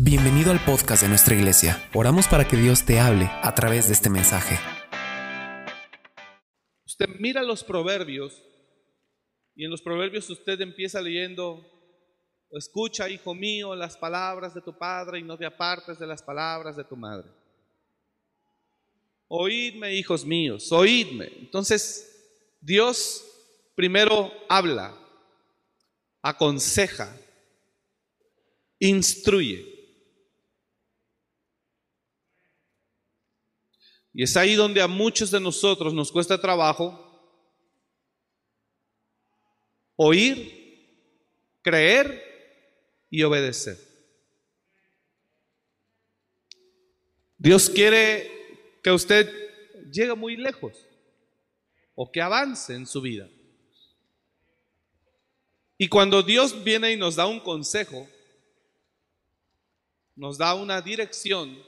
Bienvenido al podcast de nuestra iglesia. Oramos para que Dios te hable a través de este mensaje. Usted mira los proverbios y en los proverbios usted empieza leyendo, escucha, hijo mío, las palabras de tu padre y no te apartes de las palabras de tu madre. Oídme, hijos míos, oídme. Entonces, Dios primero habla, aconseja, instruye. Y es ahí donde a muchos de nosotros nos cuesta trabajo oír, creer y obedecer. Dios quiere que usted llegue muy lejos o que avance en su vida. Y cuando Dios viene y nos da un consejo, nos da una dirección,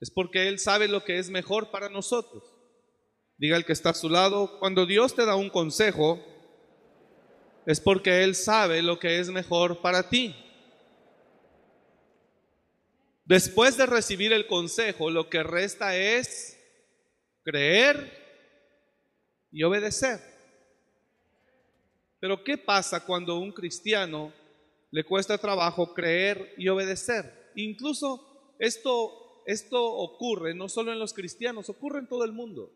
es porque Él sabe lo que es mejor para nosotros. Diga el que está a su lado, cuando Dios te da un consejo, es porque Él sabe lo que es mejor para ti. Después de recibir el consejo, lo que resta es creer y obedecer. Pero ¿qué pasa cuando a un cristiano le cuesta trabajo creer y obedecer? Incluso esto, esto ocurre no solo en los cristianos, ocurre en todo el mundo.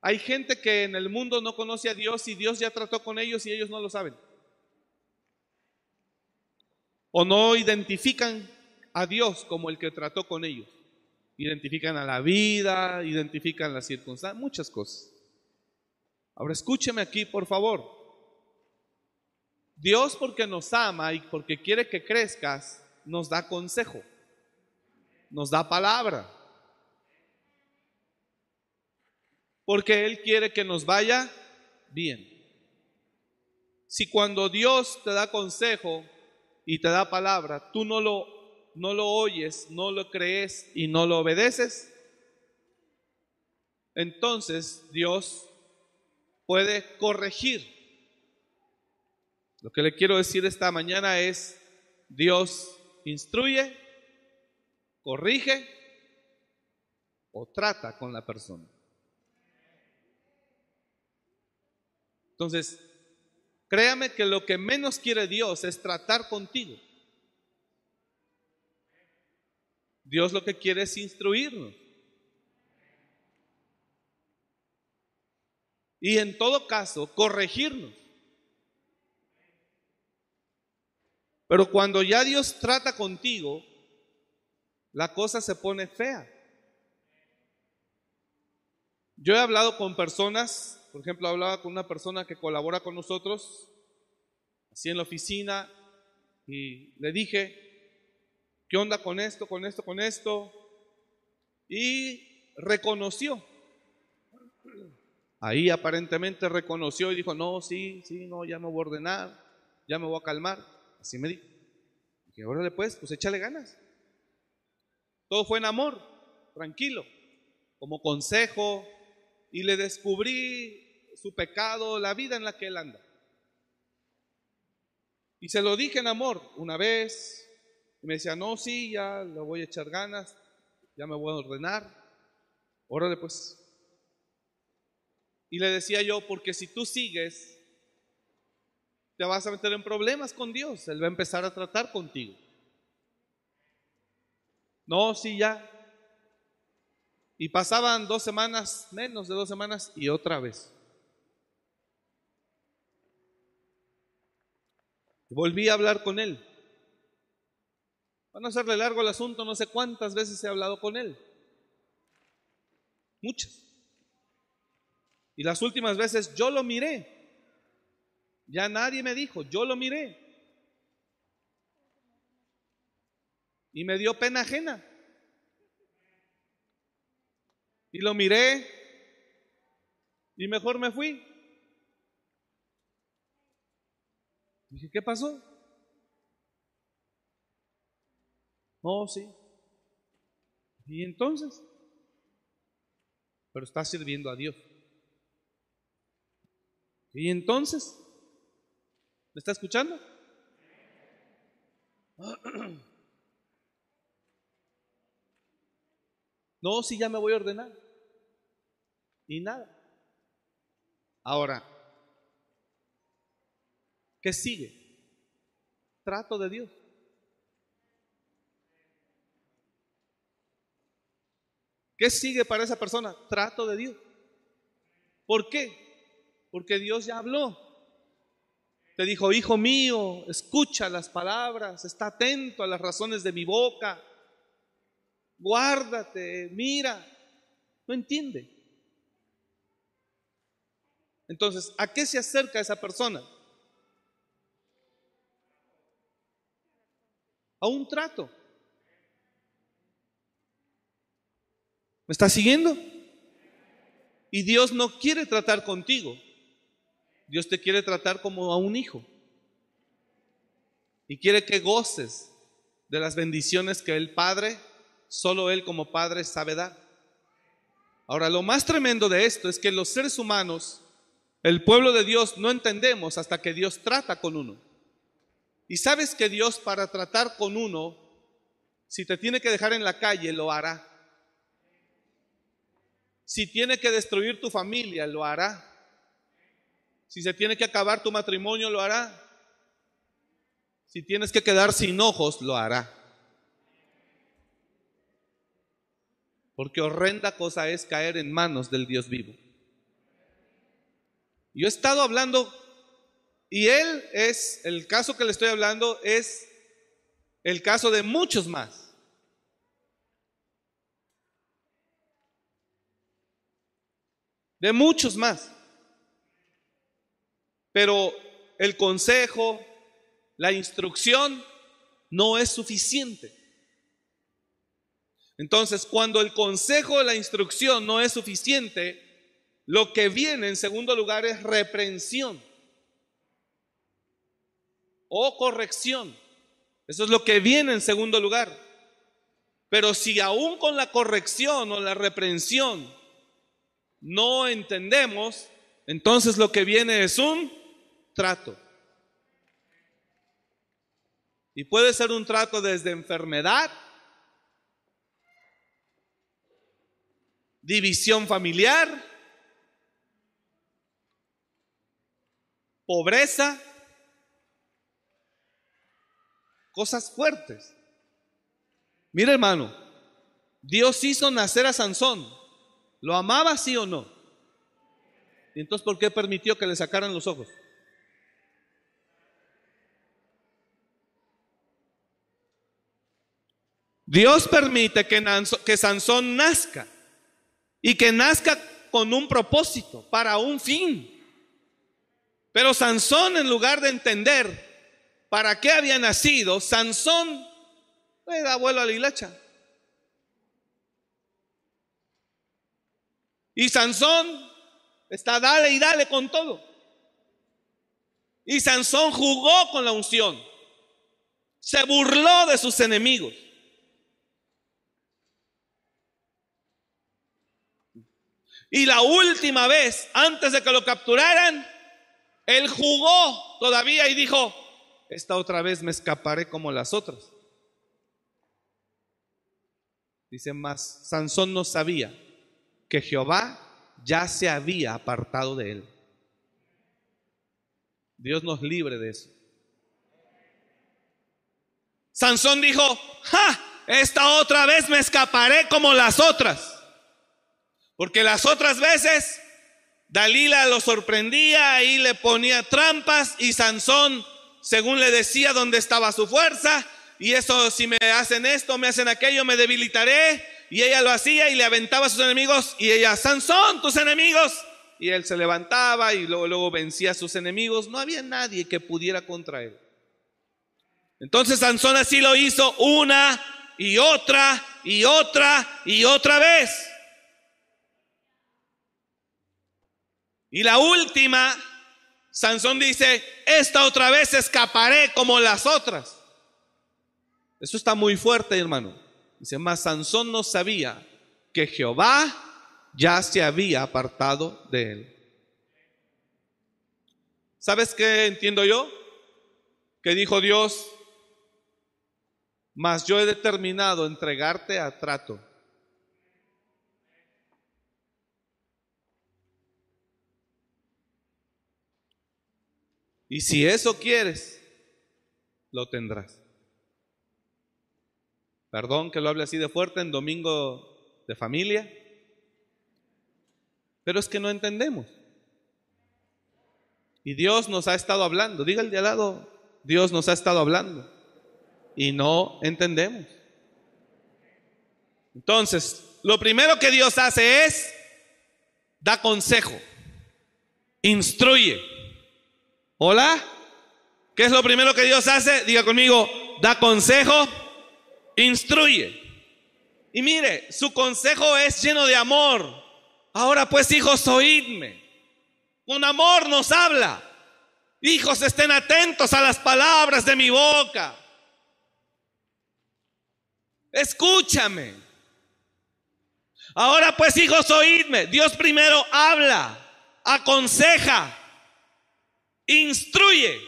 Hay gente que en el mundo no conoce a Dios y Dios ya trató con ellos y ellos no lo saben. O no identifican a Dios como el que trató con ellos. Identifican a la vida, identifican las circunstancias, muchas cosas. Ahora escúcheme aquí, por favor. Dios porque nos ama y porque quiere que crezcas, nos da consejo, nos da palabra. porque Él quiere que nos vaya bien. Si cuando Dios te da consejo y te da palabra, tú no lo, no lo oyes, no lo crees y no lo obedeces, entonces Dios puede corregir. Lo que le quiero decir esta mañana es, Dios instruye, corrige o trata con la persona. Entonces, créame que lo que menos quiere Dios es tratar contigo. Dios lo que quiere es instruirnos. Y en todo caso, corregirnos. Pero cuando ya Dios trata contigo, la cosa se pone fea. Yo he hablado con personas por ejemplo, hablaba con una persona que colabora con nosotros, así en la oficina, y le dije, ¿qué onda con esto, con esto, con esto? Y reconoció. Ahí aparentemente reconoció y dijo, no, sí, sí, no, ya me voy a ordenar, ya me voy a calmar. Así me dijo. Dije, órale pues, pues échale ganas. Todo fue en amor, tranquilo, como consejo, y le descubrí su pecado, la vida en la que él anda. Y se lo dije en amor una vez, y me decía, no, sí, ya le voy a echar ganas, ya me voy a ordenar, órale pues. Y le decía yo, porque si tú sigues, te vas a meter en problemas con Dios, Él va a empezar a tratar contigo. No, sí, ya. Y pasaban dos semanas, menos de dos semanas, y otra vez. Volví a hablar con él. Van a hacerle largo el asunto, no sé cuántas veces he hablado con él. Muchas. Y las últimas veces yo lo miré. Ya nadie me dijo, yo lo miré. Y me dio pena ajena. Y lo miré y mejor me fui. Dije, ¿qué pasó? No, sí. ¿Y entonces? Pero está sirviendo a Dios. ¿Y entonces? ¿Me está escuchando? No, si ya me voy a ordenar. Y nada. Ahora, ¿qué sigue? Trato de Dios. ¿Qué sigue para esa persona? Trato de Dios. ¿Por qué? Porque Dios ya habló. Te dijo, hijo mío, escucha las palabras, está atento a las razones de mi boca, guárdate, mira. No entiende. Entonces, ¿a qué se acerca esa persona? A un trato. ¿Me estás siguiendo? Y Dios no quiere tratar contigo. Dios te quiere tratar como a un hijo. Y quiere que goces de las bendiciones que el Padre, solo Él como Padre sabe dar. Ahora, lo más tremendo de esto es que los seres humanos, el pueblo de Dios, no entendemos hasta que Dios trata con uno. Y sabes que Dios para tratar con uno, si te tiene que dejar en la calle, lo hará. Si tiene que destruir tu familia, lo hará. Si se tiene que acabar tu matrimonio, lo hará. Si tienes que quedar sin ojos, lo hará. Porque horrenda cosa es caer en manos del Dios vivo. Yo he estado hablando, y él es, el caso que le estoy hablando es el caso de muchos más. de muchos más. Pero el consejo, la instrucción no es suficiente. Entonces, cuando el consejo, la instrucción no es suficiente, lo que viene en segundo lugar es reprensión o corrección. Eso es lo que viene en segundo lugar. Pero si aún con la corrección o la reprensión no entendemos, entonces lo que viene es un trato. Y puede ser un trato desde enfermedad, división familiar, pobreza, cosas fuertes. Mira hermano, Dios hizo nacer a Sansón ¿Lo amaba sí o no? ¿Y entonces por qué permitió que le sacaran los ojos? Dios permite que, que Sansón nazca y que nazca con un propósito, para un fin. Pero Sansón, en lugar de entender para qué había nacido, Sansón le da vuelo a la hilacha. Y Sansón está dale y dale con todo. Y Sansón jugó con la unción. Se burló de sus enemigos. Y la última vez, antes de que lo capturaran, él jugó todavía y dijo, esta otra vez me escaparé como las otras. Dice más, Sansón no sabía que Jehová ya se había apartado de él. Dios nos libre de eso. Sansón dijo. Esta otra vez me escaparé como las otras. Porque las otras veces Dalila lo sorprendía y le ponía trampas y Sansón, según le decía dónde estaba su fuerza, y eso si me hacen esto, me hacen aquello, me debilitaré, y ella lo hacía y le aventaba a sus enemigos y ella, Sansón, tus enemigos. Y él se levantaba y luego, luego vencía a sus enemigos. No había nadie que pudiera contra él. Entonces Sansón así lo hizo una y otra y otra y otra vez. Y la última, Sansón dice, esta otra vez escaparé como las otras. Eso está muy fuerte, hermano. Dice, más Sansón no sabía que Jehová ya se había apartado de él. ¿Sabes qué entiendo yo? Que dijo Dios, mas yo he determinado entregarte a trato. Y si eso quieres, lo tendrás. Perdón que lo hable así de fuerte en domingo de familia, pero es que no entendemos. Y Dios nos ha estado hablando. Diga el de al lado, Dios nos ha estado hablando. Y no entendemos. Entonces, lo primero que Dios hace es da consejo, instruye. Hola, ¿qué es lo primero que Dios hace? Diga conmigo, da consejo, instruye. Y mire, su consejo es lleno de amor. Ahora pues, hijos, oídme. Con amor nos habla. Hijos, estén atentos a las palabras de mi boca. Escúchame. Ahora pues, hijos, oídme. Dios primero habla, aconseja, instruye.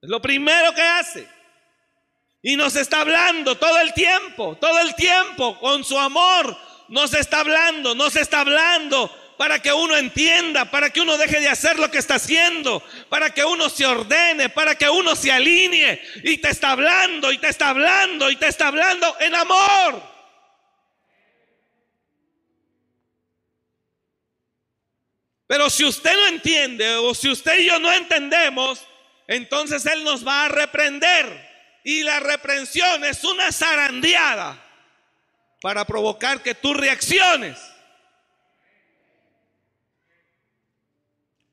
Es lo primero que hace. Y nos está hablando todo el tiempo, todo el tiempo, con su amor. Nos está hablando, nos está hablando para que uno entienda, para que uno deje de hacer lo que está haciendo, para que uno se ordene, para que uno se alinee. Y te está hablando, y te está hablando, y te está hablando en amor. Pero si usted no entiende, o si usted y yo no entendemos, entonces Él nos va a reprender. Y la reprensión es una zarandeada para provocar que tú reacciones.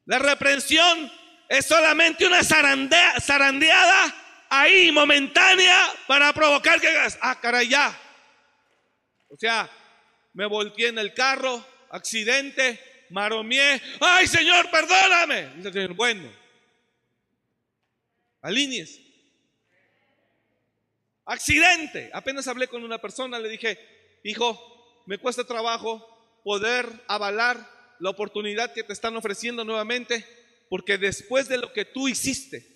La reprensión es solamente una zarandeada ahí momentánea para provocar que hagas, ah, caray, ya. O sea, me volteé en el carro, accidente, maromié, ay Señor, perdóname. Bueno, alíñez. Accidente. Apenas hablé con una persona, le dije, hijo, me cuesta trabajo poder avalar la oportunidad que te están ofreciendo nuevamente, porque después de lo que tú hiciste,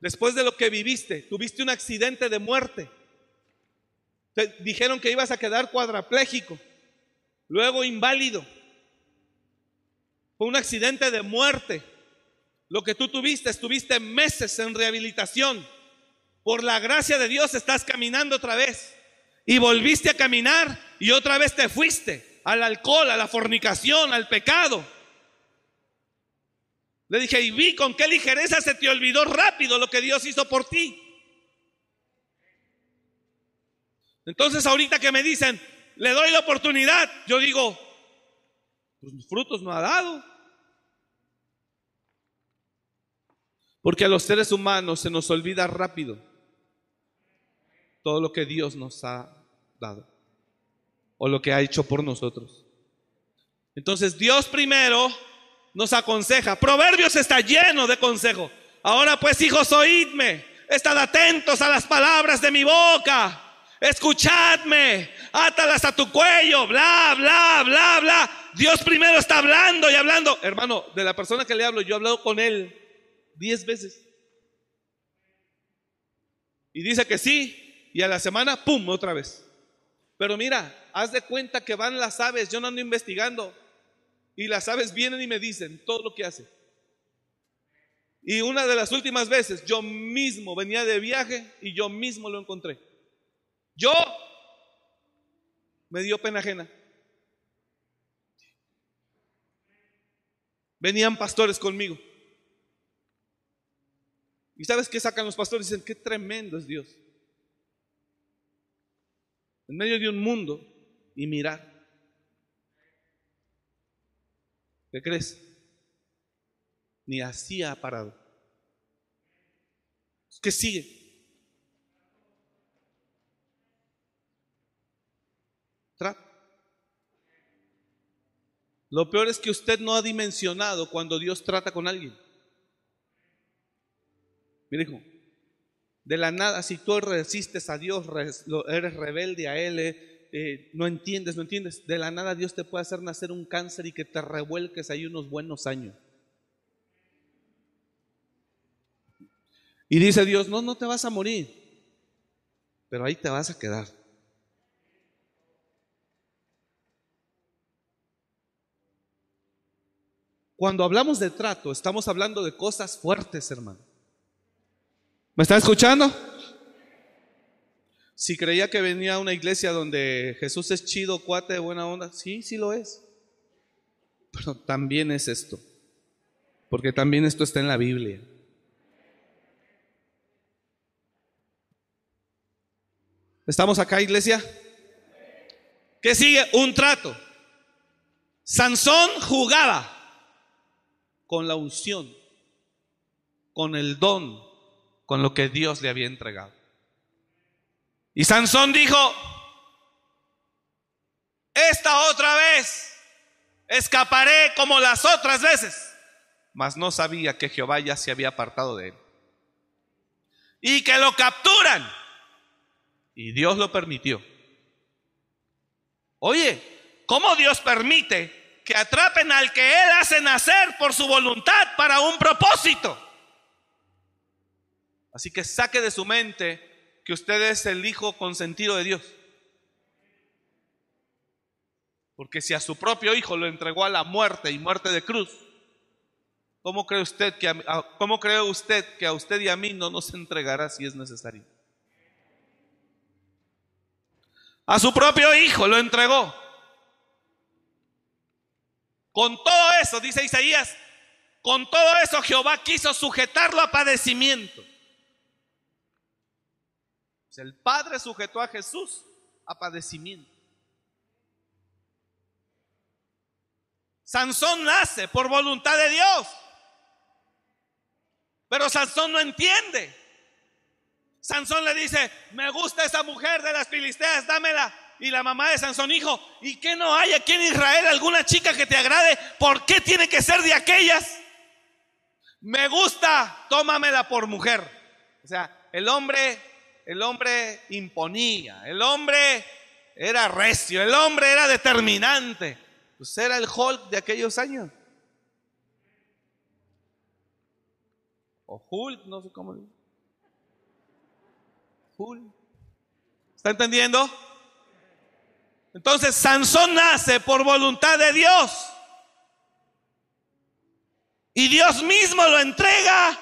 después de lo que viviste, tuviste un accidente de muerte. Te dijeron que ibas a quedar cuadraplégico, luego inválido. Un accidente de muerte. Lo que tú tuviste, estuviste meses en rehabilitación. Por la gracia de Dios estás caminando otra vez. Y volviste a caminar y otra vez te fuiste al alcohol, a la fornicación, al pecado. Le dije, y vi con qué ligereza se te olvidó rápido lo que Dios hizo por ti. Entonces ahorita que me dicen, le doy la oportunidad, yo digo, pues frutos no ha dado. Porque a los seres humanos se nos olvida rápido todo lo que Dios nos ha dado o lo que ha hecho por nosotros. Entonces Dios primero nos aconseja. Proverbios está lleno de consejo. Ahora pues hijos, oídme. Estad atentos a las palabras de mi boca. Escuchadme. Átalas a tu cuello. Bla, bla, bla, bla. Dios primero está hablando y hablando. Hermano, de la persona que le hablo, yo he hablado con él diez veces. Y dice que sí. Y a la semana, ¡pum! otra vez. Pero mira, haz de cuenta que van las aves, yo no ando investigando, y las aves vienen y me dicen todo lo que hace. Y una de las últimas veces yo mismo venía de viaje y yo mismo lo encontré. Yo me dio pena ajena. Venían pastores conmigo. ¿Y sabes qué sacan los pastores? Dicen, qué tremendo es Dios. En medio de un mundo y mirar. ¿Qué crees? Ni así ha parado. ¿Qué sigue? Trap. Lo peor es que usted no ha dimensionado cuando Dios trata con alguien. Mire, hijo, de la nada, si tú resistes a Dios, eres rebelde a Él, eh, eh, no entiendes, no entiendes. De la nada Dios te puede hacer nacer un cáncer y que te revuelques ahí unos buenos años. Y dice Dios, no, no te vas a morir. pero ahí te vas a quedar. Cuando hablamos de trato, estamos hablando de cosas fuertes, hermano. ¿Me está escuchando? Si creía que venía a una iglesia donde Jesús es chido, cuate, buena onda, sí, sí lo es. Pero también es esto. Porque también esto está en la Biblia. ¿Estamos acá, iglesia? ¿Qué sigue? Un trato. Sansón jugaba con la unción, con el don, con lo que Dios le había entregado. Y Sansón dijo, esta otra vez escaparé como las otras veces, mas no sabía que Jehová ya se había apartado de él. Y que lo capturan. Y Dios lo permitió. Oye, ¿cómo Dios permite que atrapen al que Él hace nacer por su voluntad para un propósito? Así que saque de su mente que usted es el hijo consentido de Dios. Porque si a su propio hijo lo entregó a la muerte y muerte de cruz, ¿cómo cree usted que a, cómo cree usted que a usted y a mí no nos entregará si es necesario? A su propio hijo lo entregó. Con todo eso, dice Isaías, con todo eso Jehová quiso sujetarlo a padecimiento. El Padre sujetó a Jesús a padecimiento. Sansón nace por voluntad de Dios. Pero Sansón no entiende. Sansón le dice, me gusta esa mujer de las filisteas, dámela. Y la mamá de Sansón, hijo, ¿y qué no hay aquí en Israel alguna chica que te agrade? ¿Por qué tiene que ser de aquellas? Me gusta, tómamela por mujer. O sea, el hombre, el hombre imponía, el hombre era recio, el hombre era determinante. Pues era el Hulk de aquellos años. O Hulk, no sé cómo. Hulk. ¿Está entendiendo? Entonces Sansón nace por voluntad de Dios. Y Dios mismo lo entrega.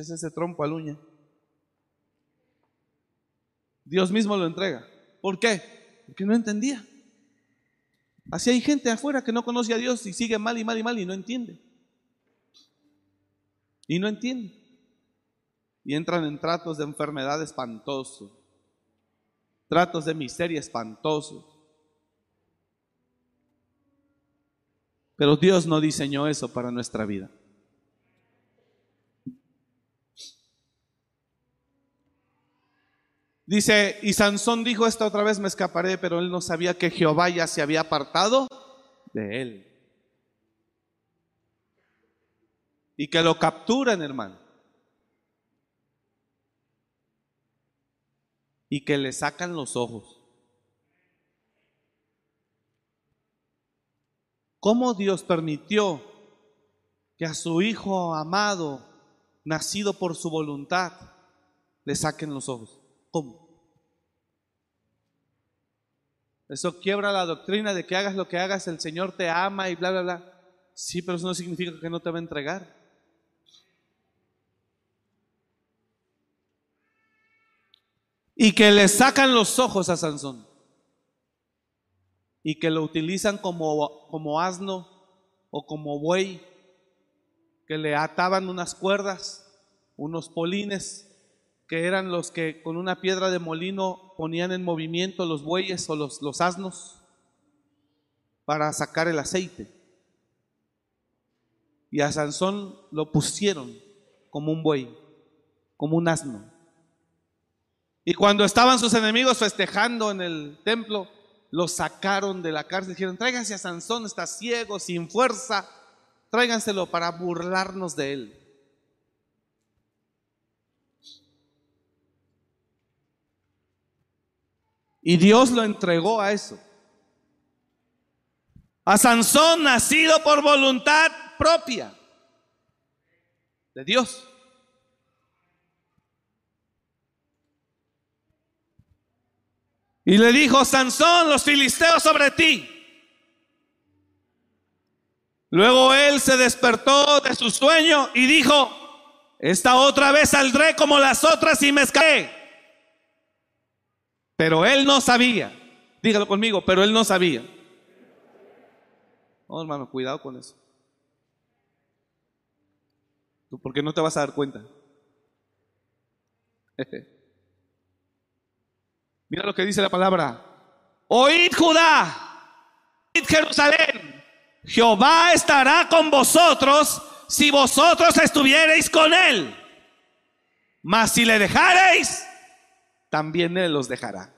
Ese trompo al uña. Dios mismo lo entrega. ¿Por qué? Porque no entendía. Así hay gente afuera que no conoce a Dios y sigue mal y mal y mal y no entiende. Y no entiende. Y entran en tratos de enfermedad espantosos. Tratos de miseria espantosos. Pero Dios no diseñó eso para nuestra vida. Dice, y Sansón dijo esta otra vez, me escaparé, pero él no sabía que Jehová ya se había apartado de él. Y que lo capturan, hermano. Y que le sacan los ojos. ¿Cómo Dios permitió que a su hijo amado, nacido por su voluntad, le saquen los ojos? ¿Cómo? Eso quiebra la doctrina de que hagas lo que hagas, el Señor te ama y bla, bla, bla. Sí, pero eso no significa que no te va a entregar. Y que le sacan los ojos a Sansón. Y que lo utilizan como, como asno o como buey. Que le ataban unas cuerdas, unos polines que eran los que con una piedra de molino ponían en movimiento los bueyes o los, asnos para sacar el aceite. Y a Sansón lo pusieron como un buey, como un asno. Y cuando estaban sus enemigos festejando en el templo, lo sacaron de la cárcel. Dijeron, tráiganse a Sansón, está ciego, sin fuerza, tráiganselo para burlarnos de él. Y Dios lo entregó a eso. A Sansón nacido por voluntad propia de Dios. Y le dijo, Sansón, los filisteos sobre ti. Luego él se despertó de su sueño y dijo, esta otra vez saldré como las otras y me escaparé. Pero él no sabía, dígalo conmigo, pero él no sabía. Oh, hermano, cuidado con eso. Porque no te vas a dar cuenta. Mira lo que dice la palabra. Oíd Judá, oíd Jerusalén. Jehová estará con vosotros si vosotros estuviereis con él. Mas si le dejareis, también él los dejará.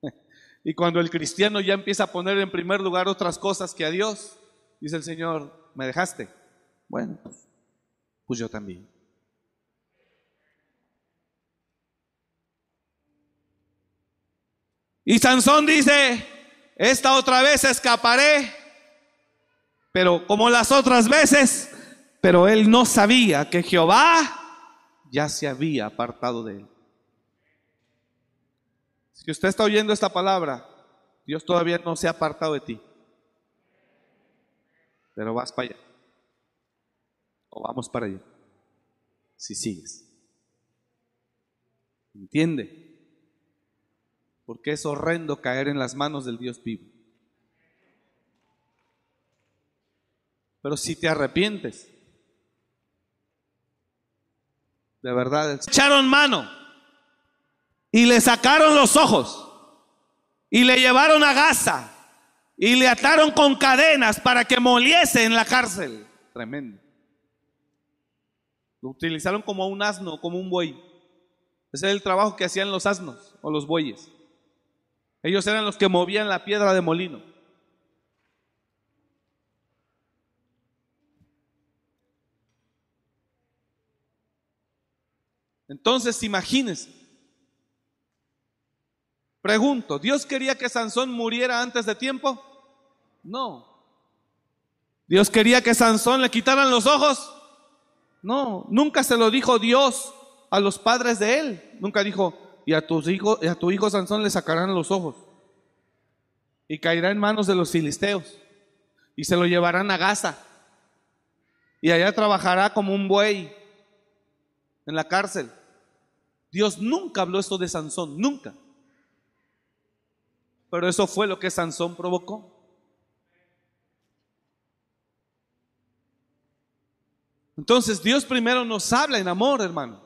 Y cuando el cristiano ya empieza a poner en primer lugar otras cosas que a Dios, dice el Señor, ¿me dejaste? Bueno, pues, pues yo también. Y Sansón dice, esta otra vez escaparé, pero como las otras veces, pero él no sabía que Jehová ya se había apartado de él. Si usted está oyendo esta palabra, Dios todavía no se ha apartado de ti. Pero vas para allá. O vamos para allá. Si sigues. ¿Entiende? Porque es horrendo caer en las manos del Dios vivo. Pero si te arrepientes, de verdad, echaron mano y le sacaron los ojos y le llevaron a Gaza y le ataron con cadenas para que moliese en la cárcel. Tremendo. Lo utilizaron como un asno, como un buey. Ese es el trabajo que hacían los asnos o los bueyes. Ellos eran los que movían la piedra de molino. Entonces, imagínense, Pregunto, ¿Dios quería que Sansón muriera antes de tiempo? No. ¿Dios quería que Sansón le quitaran los ojos? No, nunca se lo dijo Dios a los padres de él. Nunca dijo, y a, tus hijos, y a tu hijo Sansón le sacarán los ojos. Y caerá en manos de los filisteos. Y se lo llevarán a Gaza. Y allá trabajará como un buey en la cárcel. Dios nunca habló esto de Sansón, nunca. Pero eso fue lo que Sansón provocó. Entonces Dios primero nos habla en amor, hermano.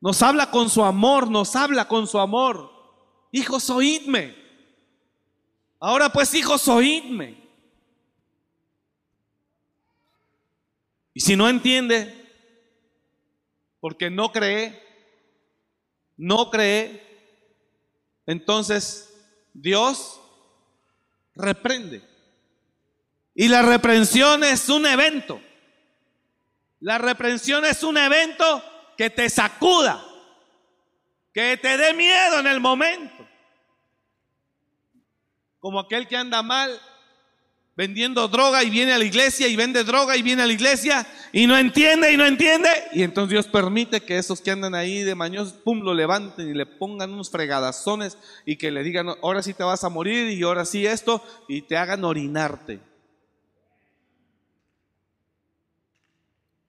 Nos habla con su amor, nos habla con su amor. Hijos, oídme. Ahora pues, hijos, oídme. Y si no entiende, porque no cree, no cree, entonces Dios reprende. Y la reprensión es un evento. La reprensión es un evento que te sacuda, que te dé miedo en el momento. Como aquel que anda mal vendiendo droga y viene a la iglesia y vende droga y viene a la iglesia y no entiende y no entiende. Y entonces Dios permite que esos que andan ahí de maños, pum, lo levanten y le pongan unos fregadazones y que le digan, ahora sí te vas a morir y ahora sí esto y te hagan orinarte.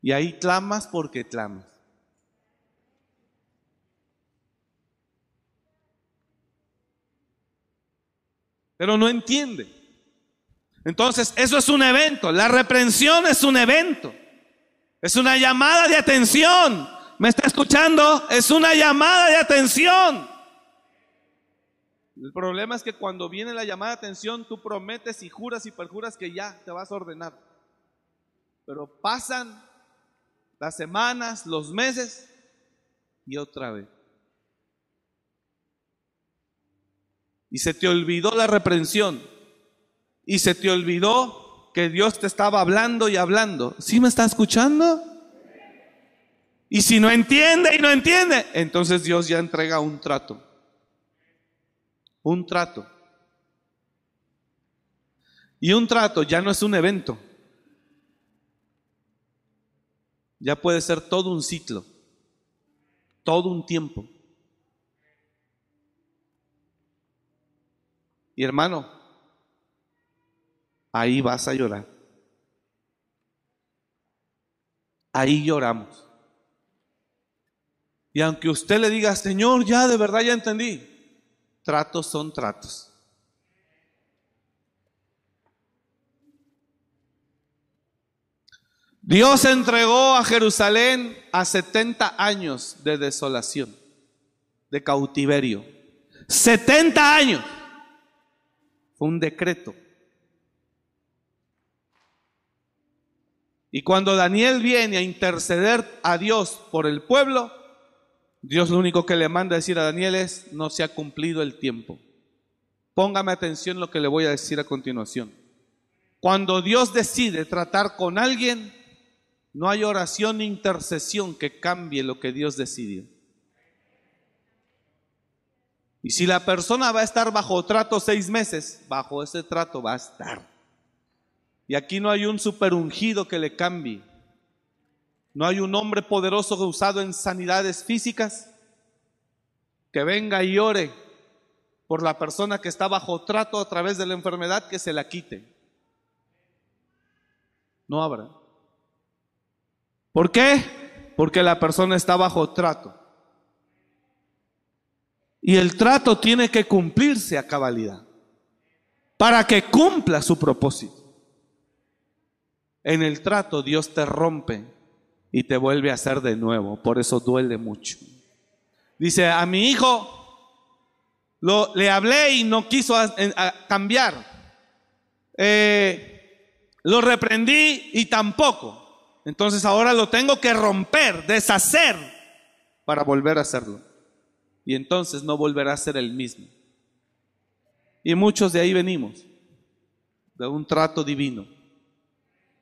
Y ahí clamas porque clamas. Pero no entiende. Entonces, eso es un evento. La reprensión es un evento. Es una llamada de atención. ¿Me está escuchando? Es una llamada de atención. El problema es que cuando viene la llamada de atención, tú prometes y juras y perjuras que ya te vas a ordenar. Pero pasan las semanas, los meses y otra vez. Y se te olvidó la reprensión y se te olvidó que Dios te estaba hablando y hablando. ¿Sí me está escuchando? Y si no entiende y no entiende, entonces Dios ya entrega un trato. Un trato. Y un trato ya no es un evento. ya puede ser todo un ciclo, todo un tiempo. Y hermano, ahí vas a llorar. Ahí lloramos. Y aunque usted le diga, Señor, ya de verdad ya entendí, tratos son tratos. Dios entregó a Jerusalén a 70 años de desolación, de cautiverio. 70 años. Fue un decreto. Y cuando Daniel viene a interceder a Dios por el pueblo, Dios lo único que le manda a decir a Daniel es, no se ha cumplido el tiempo. Póngame atención lo que le voy a decir a continuación. Cuando Dios decide tratar con alguien, no hay oración ni intercesión que cambie lo que Dios decidió. Y si la persona va a estar bajo trato seis meses, bajo ese trato va a estar. Y aquí no hay un superungido que le cambie. No hay un hombre poderoso usado en sanidades físicas que venga y ore por la persona que está bajo trato a través de la enfermedad que se la quite. No habrá. ¿Por qué? Porque la persona está bajo trato. Y el trato tiene que cumplirse a cabalidad para que cumpla su propósito. En el trato Dios te rompe y te vuelve a hacer de nuevo. Por eso duele mucho. Dice, a mi hijo lo, le hablé y no quiso cambiar. Eh, lo reprendí y tampoco. Entonces ahora lo tengo que romper, deshacer, para volver a hacerlo. Y entonces no volverá a ser el mismo. Y muchos de ahí venimos, de un trato divino.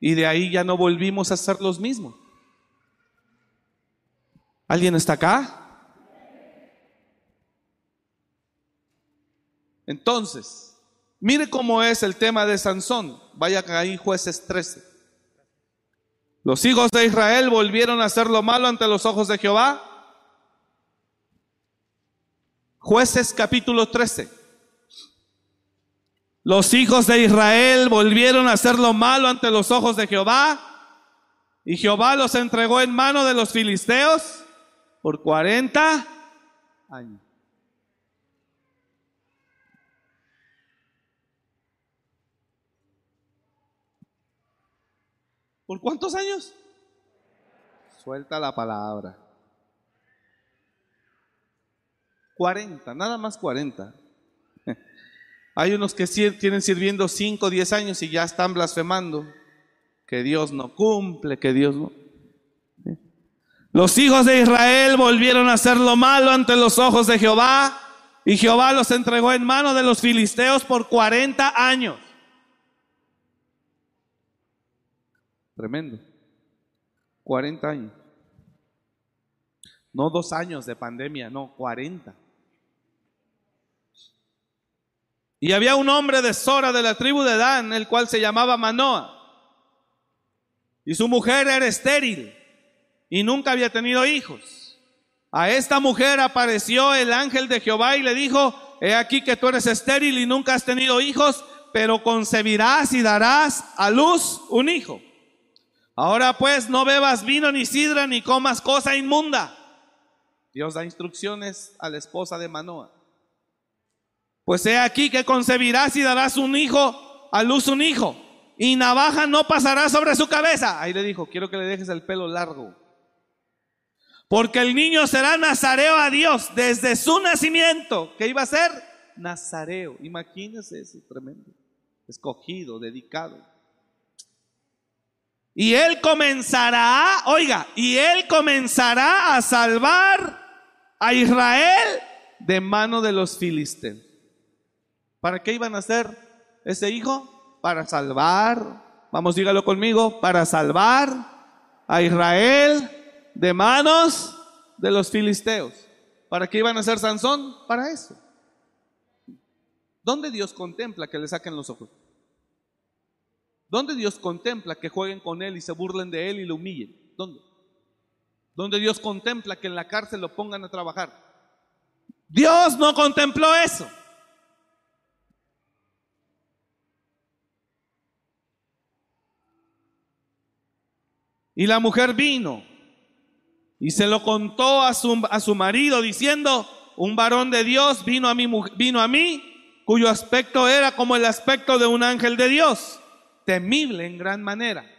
Y de ahí ya no volvimos a ser los mismos. ¿Alguien está acá? Entonces, mire cómo es el tema de Sansón. Vaya ahí jueces 13. Los hijos de Israel volvieron a hacer lo malo ante los ojos de Jehová. Jueces capítulo 13. Los hijos de Israel volvieron a hacer lo malo ante los ojos de Jehová. Y Jehová los entregó en mano de los filisteos por 40 años. ¿Por cuántos años? Suelta la palabra. 40, nada más 40. Hay unos que tienen sirviendo 5, 10 años y ya están blasfemando. Que Dios no cumple, que Dios no. Los hijos de Israel volvieron a hacer lo malo ante los ojos de Jehová y Jehová los entregó en mano de los filisteos por 40 años. Tremendo. 40 años. No dos años de pandemia, no, 40. Y había un hombre de Sora de la tribu de Dan, el cual se llamaba Manoa. Y su mujer era estéril y nunca había tenido hijos. A esta mujer apareció el ángel de Jehová y le dijo, he aquí que tú eres estéril y nunca has tenido hijos, pero concebirás y darás a luz un hijo. Ahora pues no bebas vino ni sidra ni comas cosa inmunda. Dios da instrucciones a la esposa de Manoa. Pues he aquí que concebirás y darás un hijo, a luz un hijo, y navaja no pasará sobre su cabeza. Ahí le dijo, quiero que le dejes el pelo largo. Porque el niño será nazareo a Dios desde su nacimiento. ¿Qué iba a ser? Nazareo. Imagínese ese tremendo. Escogido, dedicado. Y él comenzará, oiga, y él comenzará a salvar a Israel de mano de los filisteos. ¿Para qué iban a ser ese hijo? Para salvar, vamos, dígalo conmigo, para salvar a Israel de manos de los filisteos. ¿Para qué iban a ser Sansón? Para eso. ¿Dónde Dios contempla que le saquen los ojos? ¿Dónde Dios contempla que jueguen con Él y se burlen de Él y lo humillen? ¿Dónde? donde Dios contempla que en la cárcel lo pongan a trabajar. Dios no contempló eso. Y la mujer vino y se lo contó a su, a su marido diciendo, un varón de Dios vino a, mí, vino a mí, cuyo aspecto era como el aspecto de un ángel de Dios, temible en gran manera.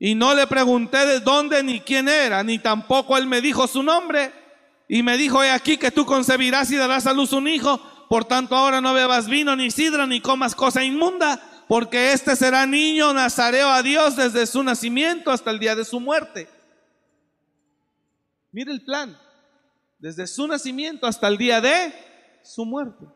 Y no le pregunté de dónde ni quién era, ni tampoco él me dijo su nombre. Y me dijo, he aquí que tú concebirás y darás a luz un hijo, por tanto ahora no bebas vino ni sidra ni comas cosa inmunda, porque este será niño nazareo a Dios desde su nacimiento hasta el día de su muerte. Mire el plan desde su nacimiento hasta el día de su muerte.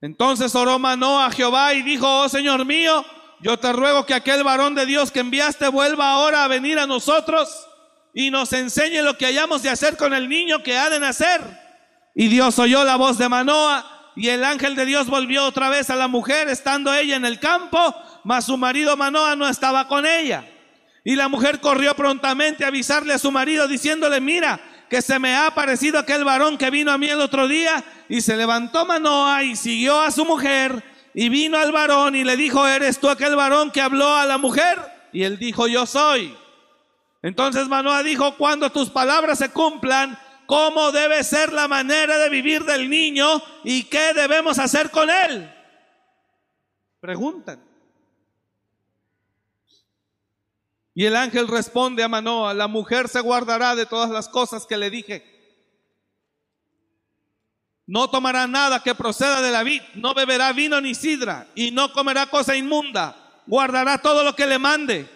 Entonces oró Manoah a Jehová y dijo, oh Señor mío, yo te ruego que aquel varón de Dios que enviaste vuelva ahora a venir a nosotros y nos enseñe lo que hayamos de hacer con el niño que ha de nacer. Y Dios oyó la voz de Manoah y el ángel de Dios volvió otra vez a la mujer estando ella en el campo, mas su marido Manoah no estaba con ella. Y la mujer corrió prontamente a avisarle a su marido diciéndole, mira, que se me ha aparecido aquel varón que vino a mí el otro día. Y se levantó Manoa y siguió a su mujer y vino al varón y le dijo, ¿eres tú aquel varón que habló a la mujer? Y él dijo, yo soy. Entonces Manoa dijo, cuando tus palabras se cumplan, ¿cómo debe ser la manera de vivir del niño y qué debemos hacer con él? Preguntan. Y el ángel responde a Manoa, la mujer se guardará de todas las cosas que le dije. No tomará nada que proceda de la vid, no beberá vino ni sidra, y no comerá cosa inmunda, guardará todo lo que le mande.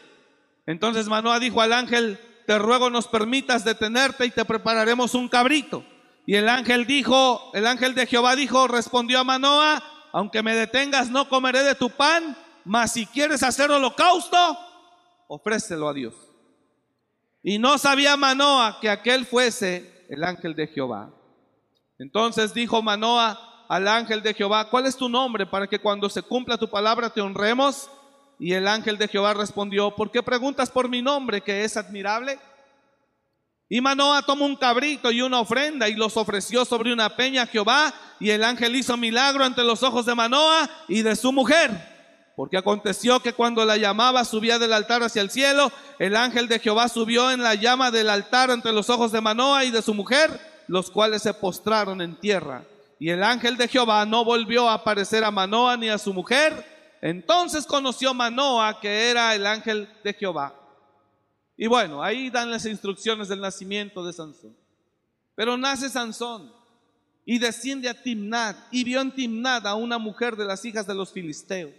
Entonces Manoa dijo al ángel, te ruego nos permitas detenerte y te prepararemos un cabrito. Y el ángel dijo, el ángel de Jehová dijo, respondió a Manoa, aunque me detengas no comeré de tu pan, mas si quieres hacer holocausto, ofrécelo a Dios. Y no sabía Manoa que aquel fuese el ángel de Jehová. Entonces dijo Manoa al ángel de Jehová, ¿cuál es tu nombre para que cuando se cumpla tu palabra te honremos? Y el ángel de Jehová respondió, ¿por qué preguntas por mi nombre que es admirable? Y Manoa tomó un cabrito y una ofrenda y los ofreció sobre una peña a Jehová y el ángel hizo milagro ante los ojos de Manoa y de su mujer. Porque aconteció que cuando la llamaba subía del altar hacia el cielo, el ángel de Jehová subió en la llama del altar entre los ojos de Manoa y de su mujer, los cuales se postraron en tierra. Y el ángel de Jehová no volvió a aparecer a Manoa ni a su mujer. Entonces conoció Manoa que era el ángel de Jehová. Y bueno, ahí dan las instrucciones del nacimiento de Sansón. Pero nace Sansón y desciende a Timnat y vio en Timnat a una mujer de las hijas de los filisteos.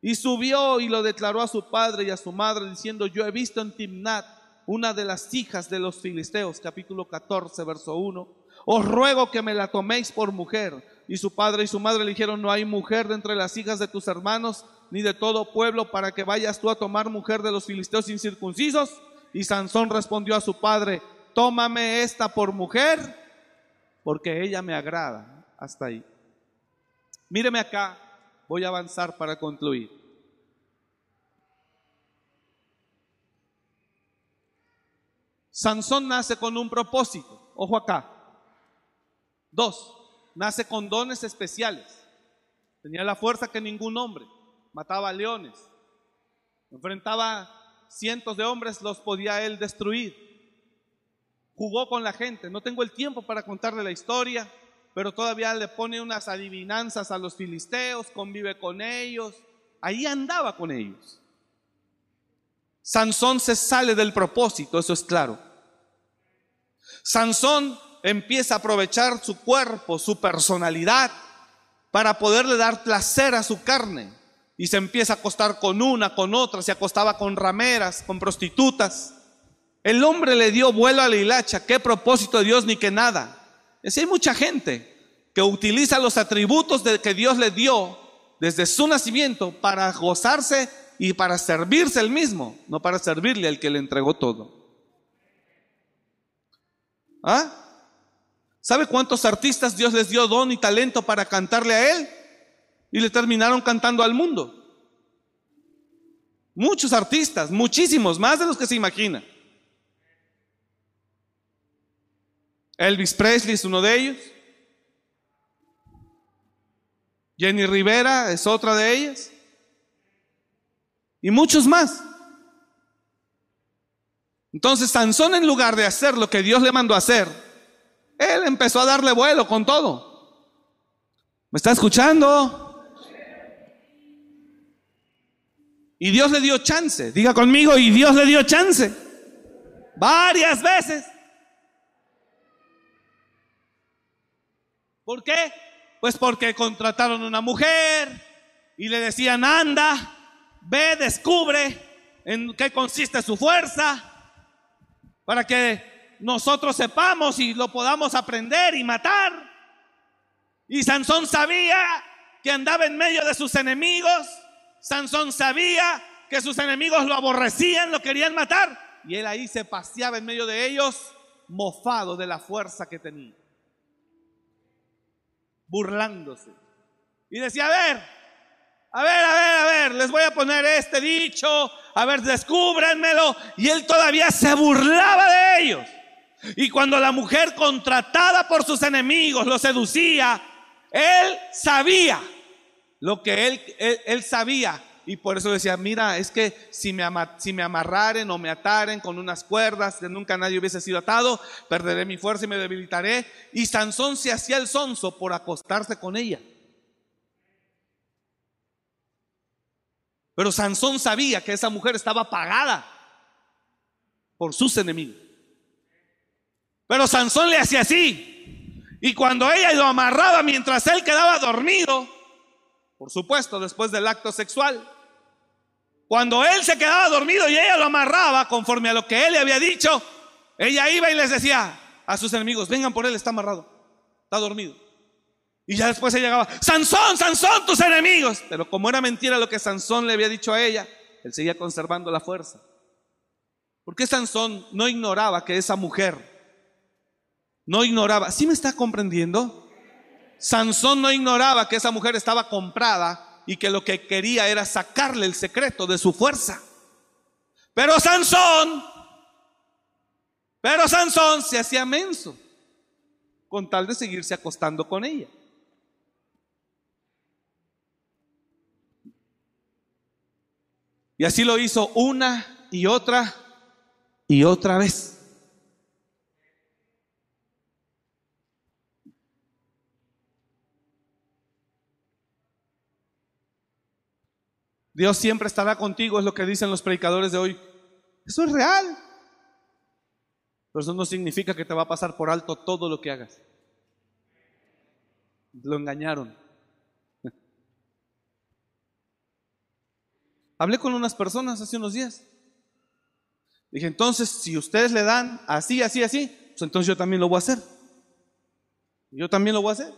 Y subió y lo declaró a su padre y a su madre, diciendo, yo he visto en Timnat una de las hijas de los filisteos, capítulo 14, verso 1. Os ruego que me la toméis por mujer. Y su padre y su madre le dijeron, no hay mujer de entre las hijas de tus hermanos, ni de todo pueblo, para que vayas tú a tomar mujer de los filisteos incircuncisos. Y Sansón respondió a su padre, tómame esta por mujer, porque ella me agrada. Hasta ahí. Míreme acá, Voy a avanzar para concluir. Sansón nace con un propósito. Ojo acá. Dos, nace con dones especiales. Tenía la fuerza que ningún hombre. Mataba leones. Enfrentaba cientos de hombres, los podía él destruir. Jugó con la gente. No tengo el tiempo para contarle la historia pero todavía le pone unas adivinanzas a los filisteos, convive con ellos, ahí andaba con ellos. Sansón se sale del propósito, eso es claro. Sansón empieza a aprovechar su cuerpo, su personalidad, para poderle dar placer a su carne. Y se empieza a acostar con una, con otra, se acostaba con rameras, con prostitutas. El hombre le dio vuelo a la hilacha, qué propósito de Dios ni que nada. Es hay mucha gente que utiliza los atributos de que Dios le dio desde su nacimiento para gozarse y para servirse el mismo, no para servirle al que le entregó todo. ¿Ah? ¿Sabe cuántos artistas Dios les dio don y talento para cantarle a Él? Y le terminaron cantando al mundo. Muchos artistas, muchísimos, más de los que se imaginan. Elvis Presley es uno de ellos. Jenny Rivera es otra de ellas. Y muchos más. Entonces Sansón en lugar de hacer lo que Dios le mandó a hacer, él empezó a darle vuelo con todo. ¿Me está escuchando? Y Dios le dio chance. Diga conmigo, y Dios le dio chance. Varias veces. ¿Por qué? Pues porque contrataron una mujer y le decían, anda, ve, descubre en qué consiste su fuerza, para que nosotros sepamos y lo podamos aprender y matar. Y Sansón sabía que andaba en medio de sus enemigos Sansón sabía que sus enemigos lo aborrecían, lo querían matar. Y él ahí se paseaba en medio de ellos, mofado de la fuerza que tenía. Burlándose. Y decía, a ver, a ver, a ver, a ver, les voy a poner este dicho, a ver, descúbranmelo. Y él todavía se burlaba de ellos. Y cuando la mujer contratada por sus enemigos lo seducía, él sabía lo que él, él, sabía. Y por eso decía, mira, es que si me, si me amarraren o me ataren con unas cuerdas que nunca nadie hubiese sido atado, perderé mi fuerza y me debilitaré. Y Sansón se hacía el sonso por acostarse con ella. Pero Sansón sabía que esa mujer estaba pagada por sus enemigos. Pero Sansón le hacía así. Y cuando ella lo amarraba mientras él quedaba dormido, por supuesto, después del acto sexual. Cuando él se quedaba dormido y ella lo amarraba conforme a lo que él le había dicho, ella iba y les decía a sus enemigos, vengan por él, está amarrado, está dormido. Y ya después ella llegaba, Sansón, Sansón, tus enemigos. Pero como era mentira lo que Sansón le había dicho a ella, él seguía conservando la fuerza. Porque Sansón no ignoraba que esa mujer, no ignoraba, ¿sí me está comprendiendo? Sansón no ignoraba que esa mujer estaba comprada y que lo que quería era sacarle el secreto de su fuerza. Pero Sansón, pero Sansón se hacía menso con tal de seguirse acostando con ella. Y así lo hizo una y otra y otra vez. Dios siempre estará contigo, es lo que dicen los predicadores de hoy. Eso es real. Pero eso no significa que te va a pasar por alto todo lo que hagas. Lo engañaron. Hablé con unas personas hace unos días. Dije, entonces, si ustedes le dan así, así, así, pues entonces yo también lo voy a hacer. Yo también lo voy a hacer.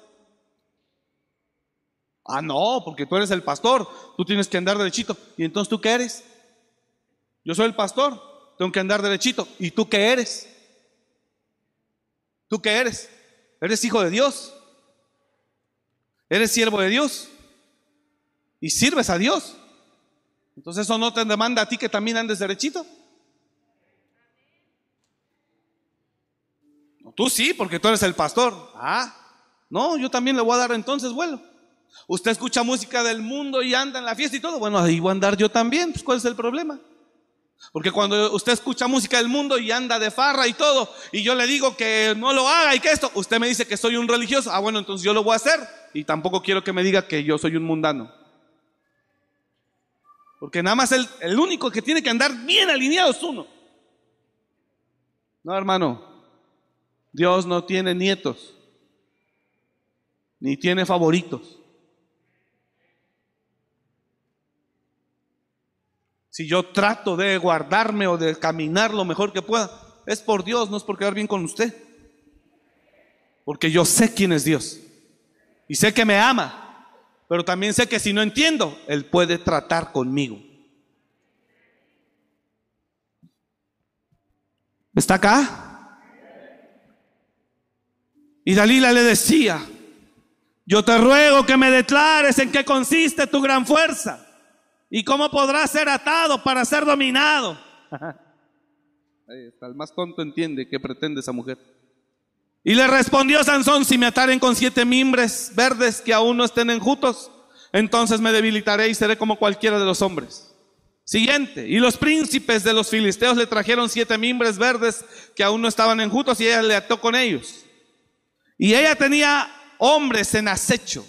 Ah, no, porque tú eres el pastor, tú tienes que andar derechito. ¿Y entonces tú qué eres? Yo soy el pastor, tengo que andar derechito. ¿Y tú qué eres? ¿Tú qué eres? Eres hijo de Dios. Eres siervo de Dios. Y sirves a Dios. Entonces eso no te demanda a ti que también andes derechito. Tú sí, porque tú eres el pastor. Ah, no, yo también le voy a dar entonces vuelo. Usted escucha música del mundo y anda en la fiesta y todo. Bueno, ahí voy a andar yo también. Pues, ¿cuál es el problema? Porque cuando usted escucha música del mundo y anda de farra y todo, y yo le digo que no lo haga y que esto, usted me dice que soy un religioso. Ah, bueno, entonces yo lo voy a hacer. Y tampoco quiero que me diga que yo soy un mundano. Porque nada más el, el único que tiene que andar bien alineado es uno. No, hermano. Dios no tiene nietos. Ni tiene favoritos. Si yo trato de guardarme o de caminar lo mejor que pueda, es por Dios, no es por quedar bien con usted. Porque yo sé quién es Dios. Y sé que me ama. Pero también sé que si no entiendo, Él puede tratar conmigo. ¿Está acá? Y Dalila le decía, yo te ruego que me declares en qué consiste tu gran fuerza ¿Y cómo podrá ser atado para ser dominado? Está, el más tonto entiende qué pretende esa mujer. Y le respondió Sansón, si me ataren con siete mimbres verdes que aún no estén enjutos, entonces me debilitaré y seré como cualquiera de los hombres. Siguiente, y los príncipes de los filisteos le trajeron siete mimbres verdes que aún no estaban enjutos y ella le ató con ellos. Y ella tenía hombres en acecho.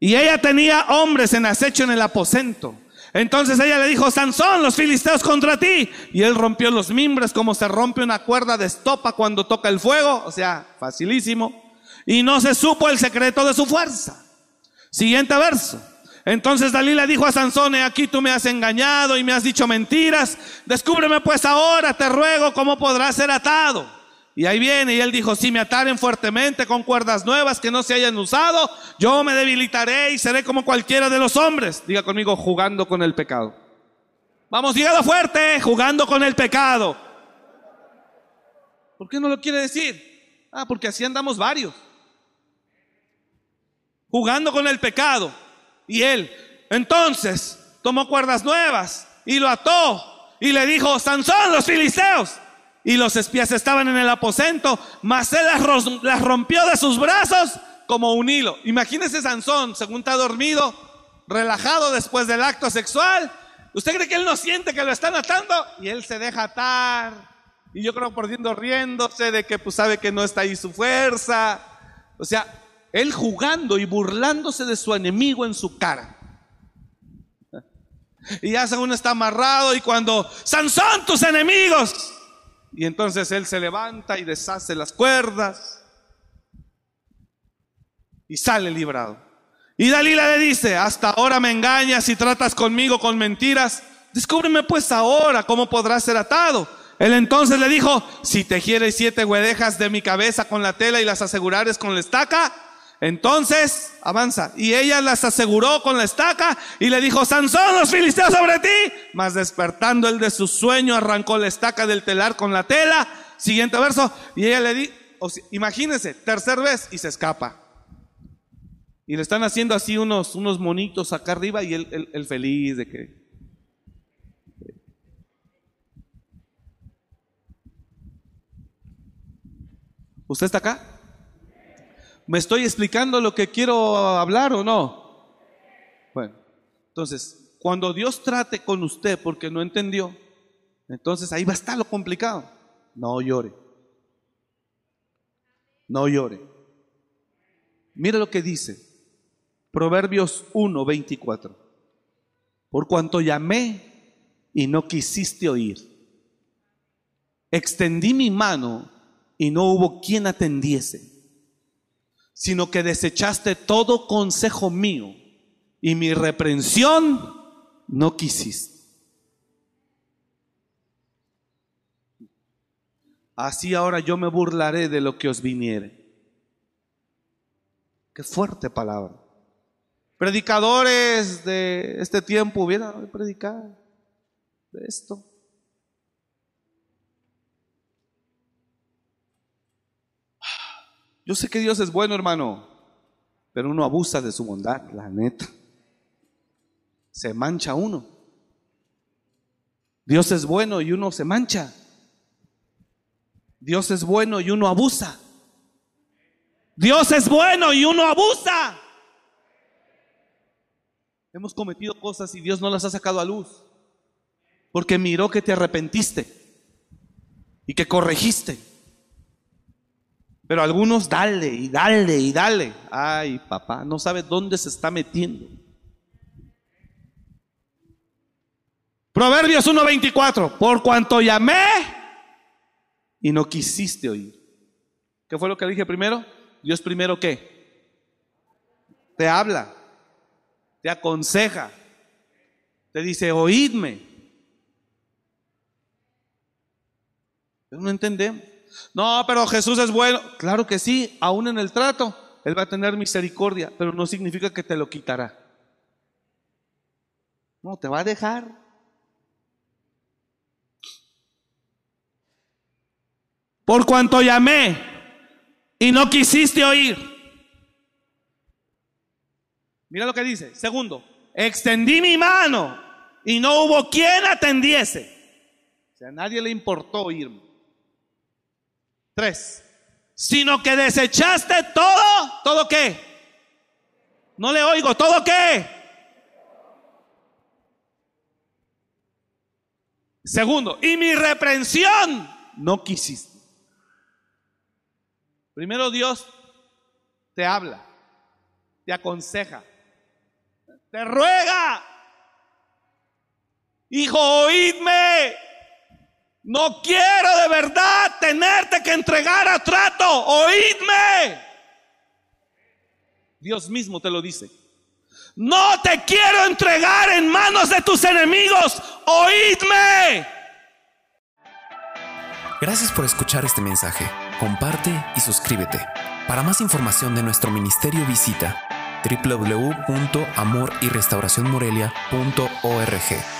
Y ella tenía hombres en acecho en el aposento. Entonces ella le dijo, Sansón, los filisteos contra ti. Y él rompió los mimbres como se rompe una cuerda de estopa cuando toca el fuego. O sea, facilísimo. Y no se supo el secreto de su fuerza. Siguiente verso. Entonces Dalila dijo a Sansón, aquí tú me has engañado y me has dicho mentiras. Descúbreme pues ahora, te ruego, cómo podrás ser atado. Y ahí viene, y él dijo, si me ataren fuertemente con cuerdas nuevas que no se hayan usado, yo me debilitaré y seré como cualquiera de los hombres. Diga conmigo, jugando con el pecado. Vamos, dígalo fuerte, jugando con el pecado. ¿Por qué no lo quiere decir? Ah, porque así andamos varios. Jugando con el pecado. Y él, entonces, tomó cuerdas nuevas y lo ató y le dijo, Sansón, los filisteos y los espías estaban en el aposento, mas él las, rompió de sus brazos como un hilo. Imagínese Sansón, según está dormido, relajado después del acto sexual. ¿Usted cree que él no siente que lo están atando? Y él se deja atar. Y yo creo por riéndose de que pues sabe que no está ahí su fuerza. O sea, él jugando y burlándose de su enemigo en su cara. Y ya según está amarrado y cuando, Sansón, tus enemigos, y entonces él se levanta y deshace las cuerdas y sale librado. Y Dalila le dice, hasta ahora me engañas y tratas conmigo con mentiras. Descúbreme pues ahora cómo podrás ser atado. Él entonces le dijo, si tejieres siete huedejas de mi cabeza con la tela y las asegurares con la estaca, entonces, avanza. Y ella las aseguró con la estaca y le dijo, Sansón, los filisteos sobre ti. Mas despertando él de su sueño, arrancó la estaca del telar con la tela. Siguiente verso. Y ella le dijo, imagínense, tercer vez y se escapa. Y le están haciendo así unos, unos monitos acá arriba y él, él feliz de que... ¿Usted está acá? ¿Me estoy explicando lo que quiero hablar o no? Bueno, entonces, cuando Dios trate con usted porque no entendió, entonces ahí va a estar lo complicado. No llore. No llore. Mire lo que dice. Proverbios 1, 24. Por cuanto llamé y no quisiste oír. Extendí mi mano y no hubo quien atendiese sino que desechaste todo consejo mío y mi reprensión no quisiste. Así ahora yo me burlaré de lo que os viniere. Qué fuerte palabra. Predicadores de este tiempo hubieran predicado de esto. Yo sé que Dios es bueno, hermano, pero uno abusa de su bondad, la neta. Se mancha uno. Dios es bueno y uno se mancha. Dios es bueno y uno abusa. Dios es bueno y uno abusa. Hemos cometido cosas y Dios no las ha sacado a luz. Porque miró que te arrepentiste y que corregiste. Pero algunos dale y dale y dale. Ay, papá, no sabe dónde se está metiendo. Proverbios 1:24, por cuanto llamé y no quisiste oír. ¿Qué fue lo que dije primero? Dios primero qué? Te habla, te aconseja, te dice, oídme. Pero no entendemos. No, pero Jesús es bueno. Claro que sí, aún en el trato, Él va a tener misericordia, pero no significa que te lo quitará. No, te va a dejar. Por cuanto llamé y no quisiste oír. Mira lo que dice. Segundo, extendí mi mano y no hubo quien atendiese. O sea, a nadie le importó irme. Tres, sino que desechaste todo, ¿todo qué? No le oigo, ¿todo qué? Segundo, y mi reprensión no quisiste. Primero Dios te habla, te aconseja, te ruega. Hijo, oídme. No quiero de verdad tenerte que entregar a trato. Oídme. Dios mismo te lo dice. No te quiero entregar en manos de tus enemigos. Oídme. Gracias por escuchar este mensaje. Comparte y suscríbete. Para más información de nuestro ministerio visita www.amoryrestauracionmorelia.org.